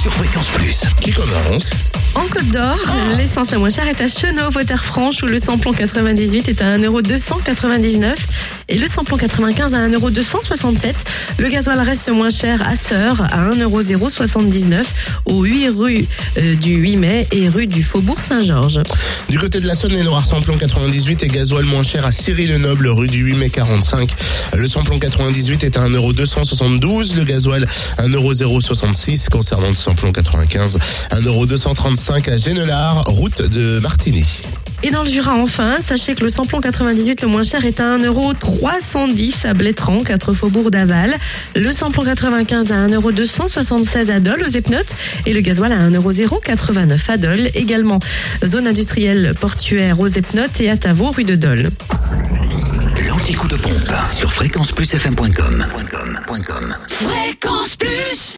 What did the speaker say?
Sur Fréquence Plus. Qui commence En Côte d'Or, l'essence la moins chère est à Chenauve, au Terre-Franche, où le samplon 98 est à 1,299€ et le samplon 95 à 1,267€. Le gasoil reste moins cher à Sœur, à 1,079€ aux 8 rue euh, du 8 mai et rue du Faubourg Saint-Georges. Du côté de la Saône-et-Loire, samplon 98 et gasoil moins cher à Cyril-le-Noble, rue du 8 mai 45. Le samplon 98 est à 1,272€, le gasoil 1,066€. Concernant le samplon 95, 1,235€ à Génelard, route de Martigny. Et dans le Jura, enfin, sachez que le samplon 98 le moins cher est à 1,310€ à Blétran, 4 faubourg d'Aval. Le samplon 95 à 1,276€ à Dole, aux Epnotes. Et le gasoil à 1,089€ à Dole, également. Zone industrielle portuaire aux Epnotes et à Tavaux, rue de Dole. L'anti-coup de pompe sur fréquenceplusfm.com. Fréquence Plus